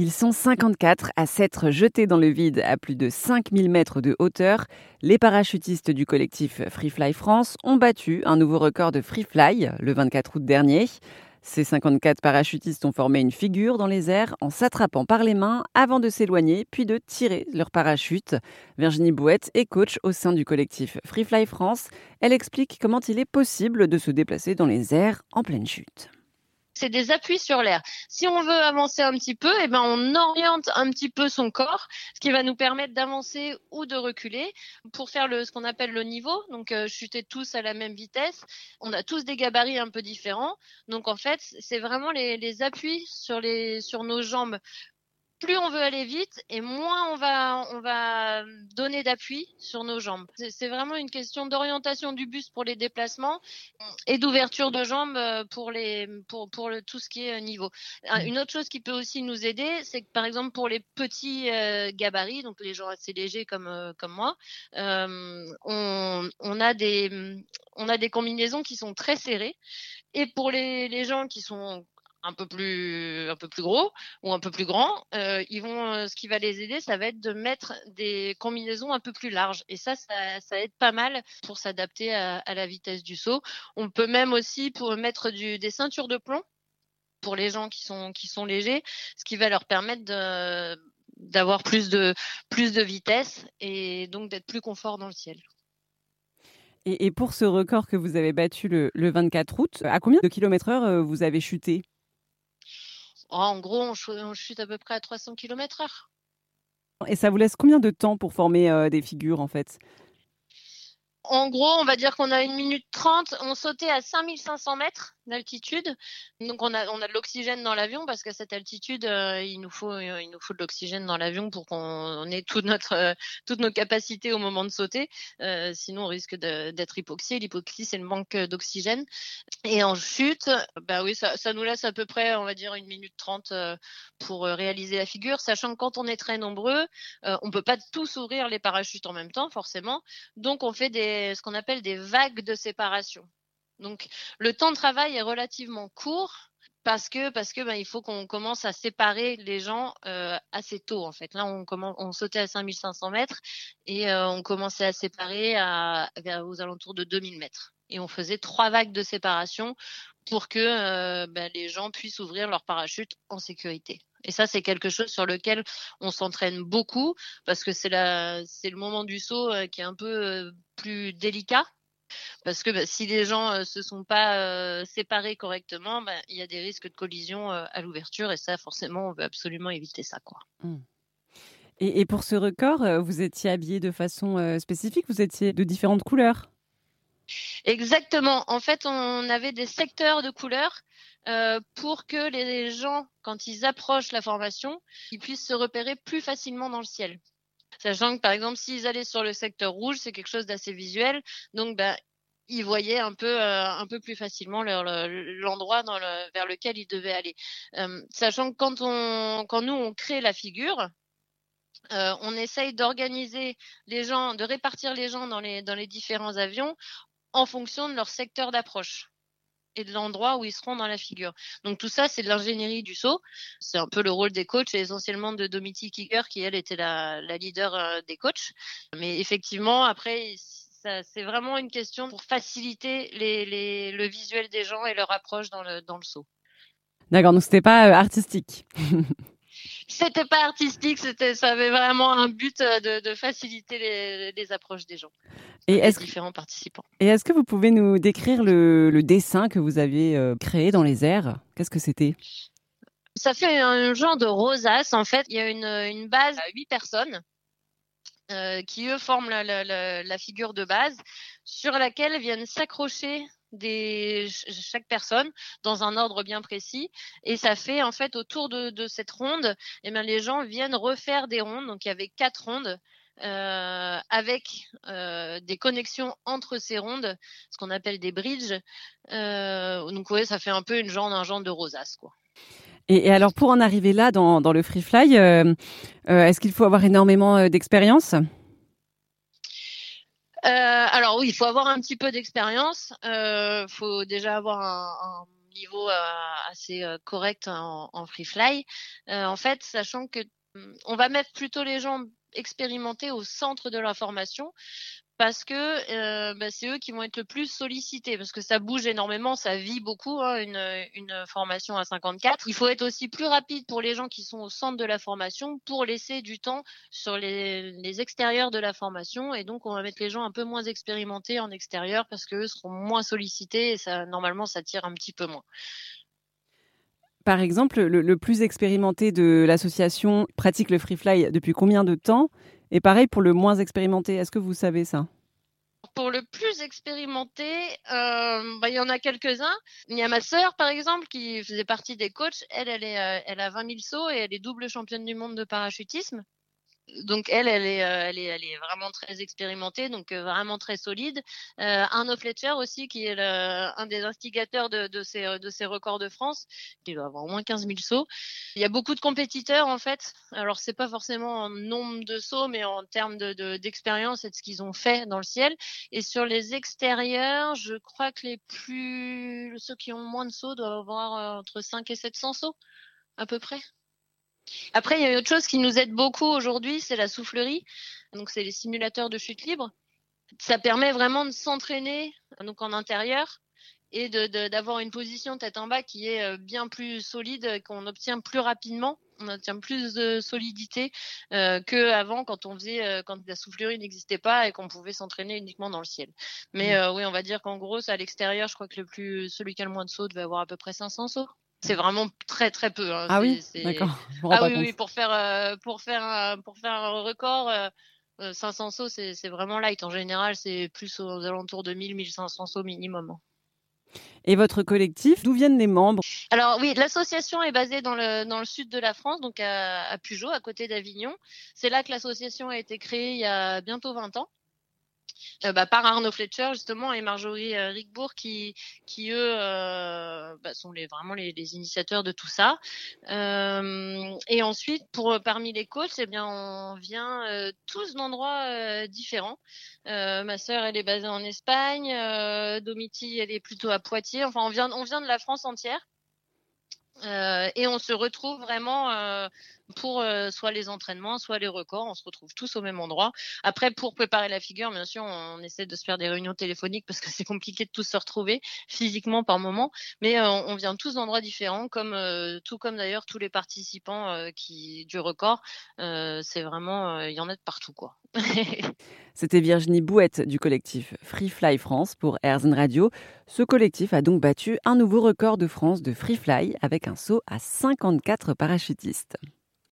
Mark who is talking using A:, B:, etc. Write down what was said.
A: Ils sont 54 à s'être jetés dans le vide à plus de 5000 mètres de hauteur. Les parachutistes du collectif Free Fly France ont battu un nouveau record de Free Fly le 24 août dernier. Ces 54 parachutistes ont formé une figure dans les airs en s'attrapant par les mains avant de s'éloigner puis de tirer leur parachute. Virginie Bouette est coach au sein du collectif Free Fly France. Elle explique comment il est possible de se déplacer dans les airs en pleine chute
B: c'est des appuis sur l'air. Si on veut avancer un petit peu, eh ben on oriente un petit peu son corps, ce qui va nous permettre d'avancer ou de reculer pour faire ce qu'on appelle le niveau. Donc euh, chuter tous à la même vitesse. On a tous des gabarits un peu différents. Donc en fait, c'est vraiment les, appuis sur nos jambes plus on veut aller vite et moins on va, on va donner d'appui sur nos jambes. C'est vraiment une question d'orientation du bus pour les déplacements et d'ouverture de jambes euh, pour, les, pour, pour le, tout ce qui est euh, niveau. Mmh. Une autre chose qui peut aussi nous aider, c'est que par exemple pour les petits euh, gabarits, donc les gens assez légers comme, comme moi, on, on, a des, on a des combinaisons qui sont très serrées. Et pour les, les gens qui sont un peu plus gros ou un peu plus grands, euh, euh, ce qui va les aider, ça va être de mettre des combinaisons un peu plus larges et ça ça, aide pas mal pour s'adapter à, la vitesse du saut. On peut même aussi mettre des ceintures de plomb pour les gens qui sont qui sont légers, ce qui va leur permettre d'avoir plus de vitesse et donc d'être plus confort dans le ciel.
A: Et, pour ce record que vous avez battu le, le 24 août, à combien de kilomètres heure euh, vous avez chuté?
B: En gros, on, chute à peu près à 300 km heure.
A: Et ça vous laisse combien de temps pour former euh, des figures en fait?
B: En gros, on va dire qu'on a une minute trente. On sautait à 5500 mètres d'altitude. Donc on a on a de l'oxygène dans l'avion parce qu'à cette altitude euh, il nous faut euh, il nous faut de l'oxygène dans l'avion pour qu'on ait notre euh, toutes nos capacités au moment de sauter. sinon on risque d'être hypoxie. L'hypoxie c'est le manque d'oxygène. Et en chute, bah oui ça, ça nous laisse à peu près on va dire une minute trente pour réaliser la figure, sachant que quand on est très nombreux, on peut pas tous ouvrir les parachutes en même temps forcément. Donc on fait des ce qu'on appelle des vagues de séparation. Donc le temps de travail est relativement court parce que parce que ben, il faut qu'on commence à séparer les gens euh, assez tôt en fait. Là on commence on sautait à 5500 mètres et euh, on commençait à séparer à, aux alentours de 2000 mètres et on faisait trois vagues de séparation pour que euh, ben, les gens puissent ouvrir leur parachute en sécurité. Et ça, c'est quelque chose sur lequel on s'entraîne beaucoup parce que c'est la, c'est le moment du saut qui est un peu plus délicat parce que bah, si les gens ne se sont pas séparés correctement, bah, il y a des risques de collision à l'ouverture et ça, forcément, on veut absolument éviter ça. Quoi.
A: Mmh. Et, et, pour ce record, vous étiez habillé de façon spécifique? Vous étiez de différentes couleurs?
B: Exactement. En fait, on avait des secteurs de couleurs euh, pour que les gens, quand ils approchent la formation, ils puissent se repérer plus facilement dans le ciel. Sachant que par exemple, s'ils allaient sur le secteur rouge, c'est quelque chose d'assez visuel. Donc, ben, ils voyaient un peu euh, un peu plus facilement l'endroit le, vers lequel ils devaient aller. Euh, sachant que quand on quand nous on crée la figure, on essaye d'organiser les gens, de répartir les gens dans les différents avions en fonction de leur secteur d'approche et de l'endroit où ils seront dans la figure. Donc tout ça, c'est de l'ingénierie du saut. C'est un peu le rôle des coachs et essentiellement de Domiti Kicker qui, elle, était la, leader des coachs. Mais effectivement, après, c'est vraiment une question pour faciliter le visuel des gens et leur approche dans le, dans le saut.
A: D'accord, donc c'était pas euh, artistique.
B: c'était pas artistique, c'était, ça avait vraiment un but euh, de, de faciliter les, les, approches des gens. Et est-ce différents participants.
A: Et est-ce que vous pouvez nous décrire le, le dessin que vous avez euh, créé dans les airs? Qu'est-ce que c'était?
B: Ça fait un genre de rosace. En fait, il y a une, une base à huit personnes euh, qui eux forment la, la, la, figure de base sur laquelle viennent s'accrocher des chaque personne dans un ordre bien précis. Et ça fait en fait autour de, cette ronde eh bien les gens viennent refaire des rondes. Donc il y avait quatre rondes euh, avec euh, des connexions entre ces rondes ce qu'on appelle des bridges. Euh, donc ouais ça fait un peu une genre un de rosace quoi.
A: Et, alors, pour en arriver là, dans, dans le free fly, euh, est-ce qu'il faut avoir énormément d'expérience?
B: Alors oui, il faut avoir un petit peu d'expérience. Il faut déjà avoir un, niveau assez correct en, en free fly. en fait, sachant que hum, on va mettre plutôt les gens expérimentés au centre de la formation parce que euh, bah, c'est eux qui vont être le plus sollicités parce que ça bouge énormément, ça vit beaucoup hein, une, une, formation à 54. Il faut être aussi plus rapide pour les gens qui sont au centre de la formation pour laisser du temps sur les, les extérieurs de la formation et donc on va mettre les gens un peu moins expérimentés en extérieur parce qu'eux seront moins sollicités et ça normalement ça tire un petit peu moins.
A: Par exemple, le, le plus expérimenté de l'association pratique le free fly depuis combien de temps? Et pareil pour le moins expérimenté, est-ce que vous savez ça?
B: Pour le plus expérimenté, euh, bah, il y en a quelques-uns. Il y a ma sœur, par exemple, qui faisait partie des coachs. Elle, elle, euh, elle a 20 000 sauts et elle est double championne du monde de parachutisme donc elle, elle est, euh, elle est, elle est vraiment très expérimentée, donc euh, vraiment très solide. Euh, Arnaud Fletcher aussi, qui est un des instigateurs de, de, ces, de ces records de France, qui doit avoir au moins 15 000 sauts. Il y a beaucoup de compétiteurs en fait. Alors c'est pas forcément en nombre de sauts, mais en termes de, d'expérience et de ce qu'ils ont fait dans le ciel. Et sur les extérieurs, je crois que les plus, ceux qui ont moins de sauts doivent avoir entre 5 et 700 sauts à peu près. Après, il y a une autre chose qui nous aide beaucoup aujourd'hui, c'est la soufflerie. Donc, c'est les simulateurs de chute libre. Ça permet vraiment de s'entraîner donc en intérieur et d'avoir une position tête en bas qui est euh, bien plus solide, qu'on obtient plus rapidement. On obtient plus de solidité euh, qu'avant quand on faisait, euh, quand la soufflerie n'existait pas et qu'on pouvait s'entraîner uniquement dans le ciel. Mais mmh. oui, on va dire qu'en gros, à l'extérieur, je crois que le plus, celui qui a le moins de sauts devait avoir à peu près 500 sauts. C'est vraiment très très peu. Hein.
A: Ah oui, d'accord.
B: Ah oui, oui, pour faire euh, pour faire un, pour faire un record, 500 euh, euh, sauts, c'est vraiment light. En général, c'est plus aux alentours de 1000, 1500 sauts minimum.
A: Et votre collectif, d'où viennent les membres?
B: Alors oui, l'association est basée dans le, dans le sud de la France, donc à, à Pugeot, à côté d'Avignon. C'est là que l'association a été créée il y a bientôt 20 ans. Euh, bah, par Arnaud Fletcher justement et Marjorie euh, Rickbourg qui, qui eux euh, bah, sont les, vraiment les, les, initiateurs de tout ça. et ensuite, pour parmi les coachs, eh bien, on vient tous d'endroits différents. ma sœur, elle est basée en Espagne. Domiti, elle est plutôt à Poitiers. Enfin, on vient, on vient de la France entière. Euh, et on se retrouve vraiment euh, pour euh, soit les entraînements, soit les records. On se retrouve tous au même endroit. Après, pour préparer la figure, bien sûr, on essaie de se faire des réunions téléphoniques parce que c'est compliqué de tous se retrouver physiquement par moment. Mais on vient tous d'endroits différents, comme tout comme d'ailleurs tous les participants qui du record. c'est vraiment, il y en a partout, quoi.
A: C'était Virginie Bouette du collectif Free Fly France pour Airzen Radio. Ce collectif a donc battu un nouveau record de France de Free Fly avec un saut à 54 parachutistes.